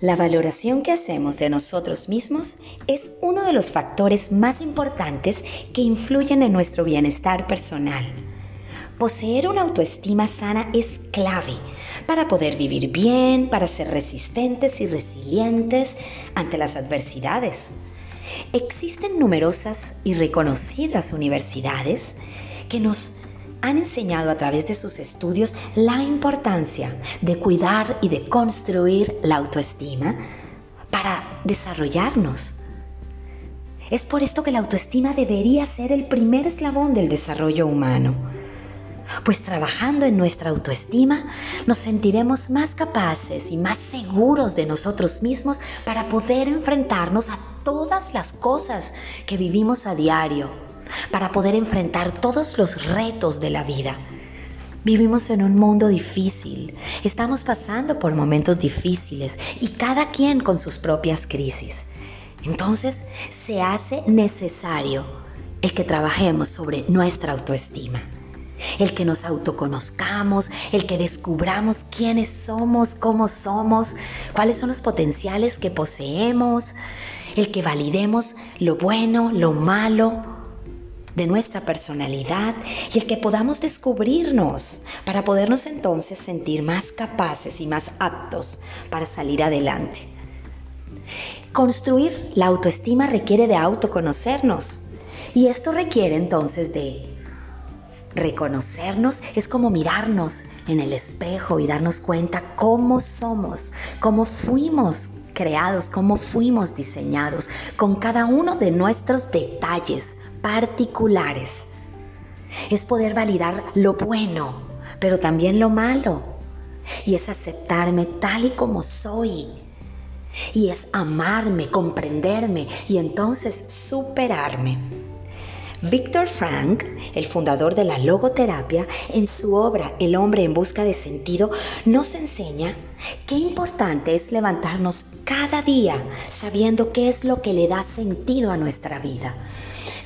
La valoración que hacemos de nosotros mismos es uno de los factores más importantes que influyen en nuestro bienestar personal. Poseer una autoestima sana es clave para poder vivir bien, para ser resistentes y resilientes ante las adversidades. Existen numerosas y reconocidas universidades que nos han enseñado a través de sus estudios la importancia de cuidar y de construir la autoestima para desarrollarnos. Es por esto que la autoestima debería ser el primer eslabón del desarrollo humano. Pues trabajando en nuestra autoestima nos sentiremos más capaces y más seguros de nosotros mismos para poder enfrentarnos a todas las cosas que vivimos a diario para poder enfrentar todos los retos de la vida. Vivimos en un mundo difícil, estamos pasando por momentos difíciles y cada quien con sus propias crisis. Entonces se hace necesario el que trabajemos sobre nuestra autoestima, el que nos autoconozcamos, el que descubramos quiénes somos, cómo somos, cuáles son los potenciales que poseemos, el que validemos lo bueno, lo malo, de nuestra personalidad y el que podamos descubrirnos para podernos entonces sentir más capaces y más aptos para salir adelante. Construir la autoestima requiere de autoconocernos y esto requiere entonces de reconocernos, es como mirarnos en el espejo y darnos cuenta cómo somos, cómo fuimos creados, cómo fuimos diseñados, con cada uno de nuestros detalles particulares. Es poder validar lo bueno, pero también lo malo. Y es aceptarme tal y como soy. Y es amarme, comprenderme y entonces superarme. Víctor Frank, el fundador de la logoterapia, en su obra El hombre en busca de sentido, nos enseña qué importante es levantarnos cada día sabiendo qué es lo que le da sentido a nuestra vida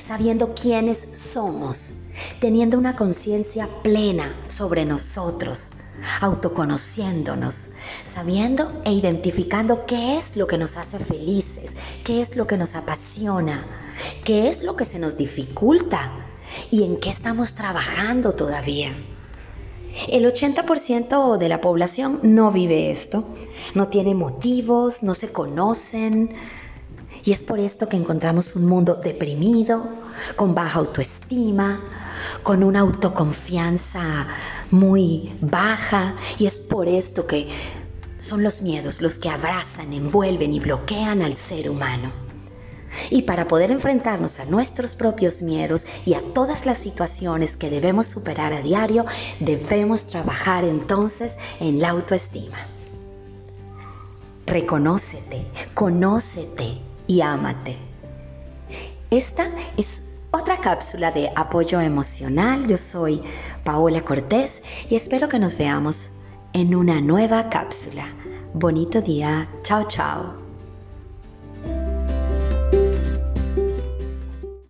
sabiendo quiénes somos, teniendo una conciencia plena sobre nosotros, autoconociéndonos, sabiendo e identificando qué es lo que nos hace felices, qué es lo que nos apasiona, qué es lo que se nos dificulta y en qué estamos trabajando todavía. El 80% de la población no vive esto, no tiene motivos, no se conocen, y es por esto que encontramos un mundo deprimido, con baja autoestima, con una autoconfianza muy baja. Y es por esto que son los miedos los que abrazan, envuelven y bloquean al ser humano. Y para poder enfrentarnos a nuestros propios miedos y a todas las situaciones que debemos superar a diario, debemos trabajar entonces en la autoestima. Reconócete, conócete, y ámate. Esta es otra cápsula de apoyo emocional. Yo soy Paola Cortés y espero que nos veamos en una nueva cápsula. Bonito día. Chao, chao.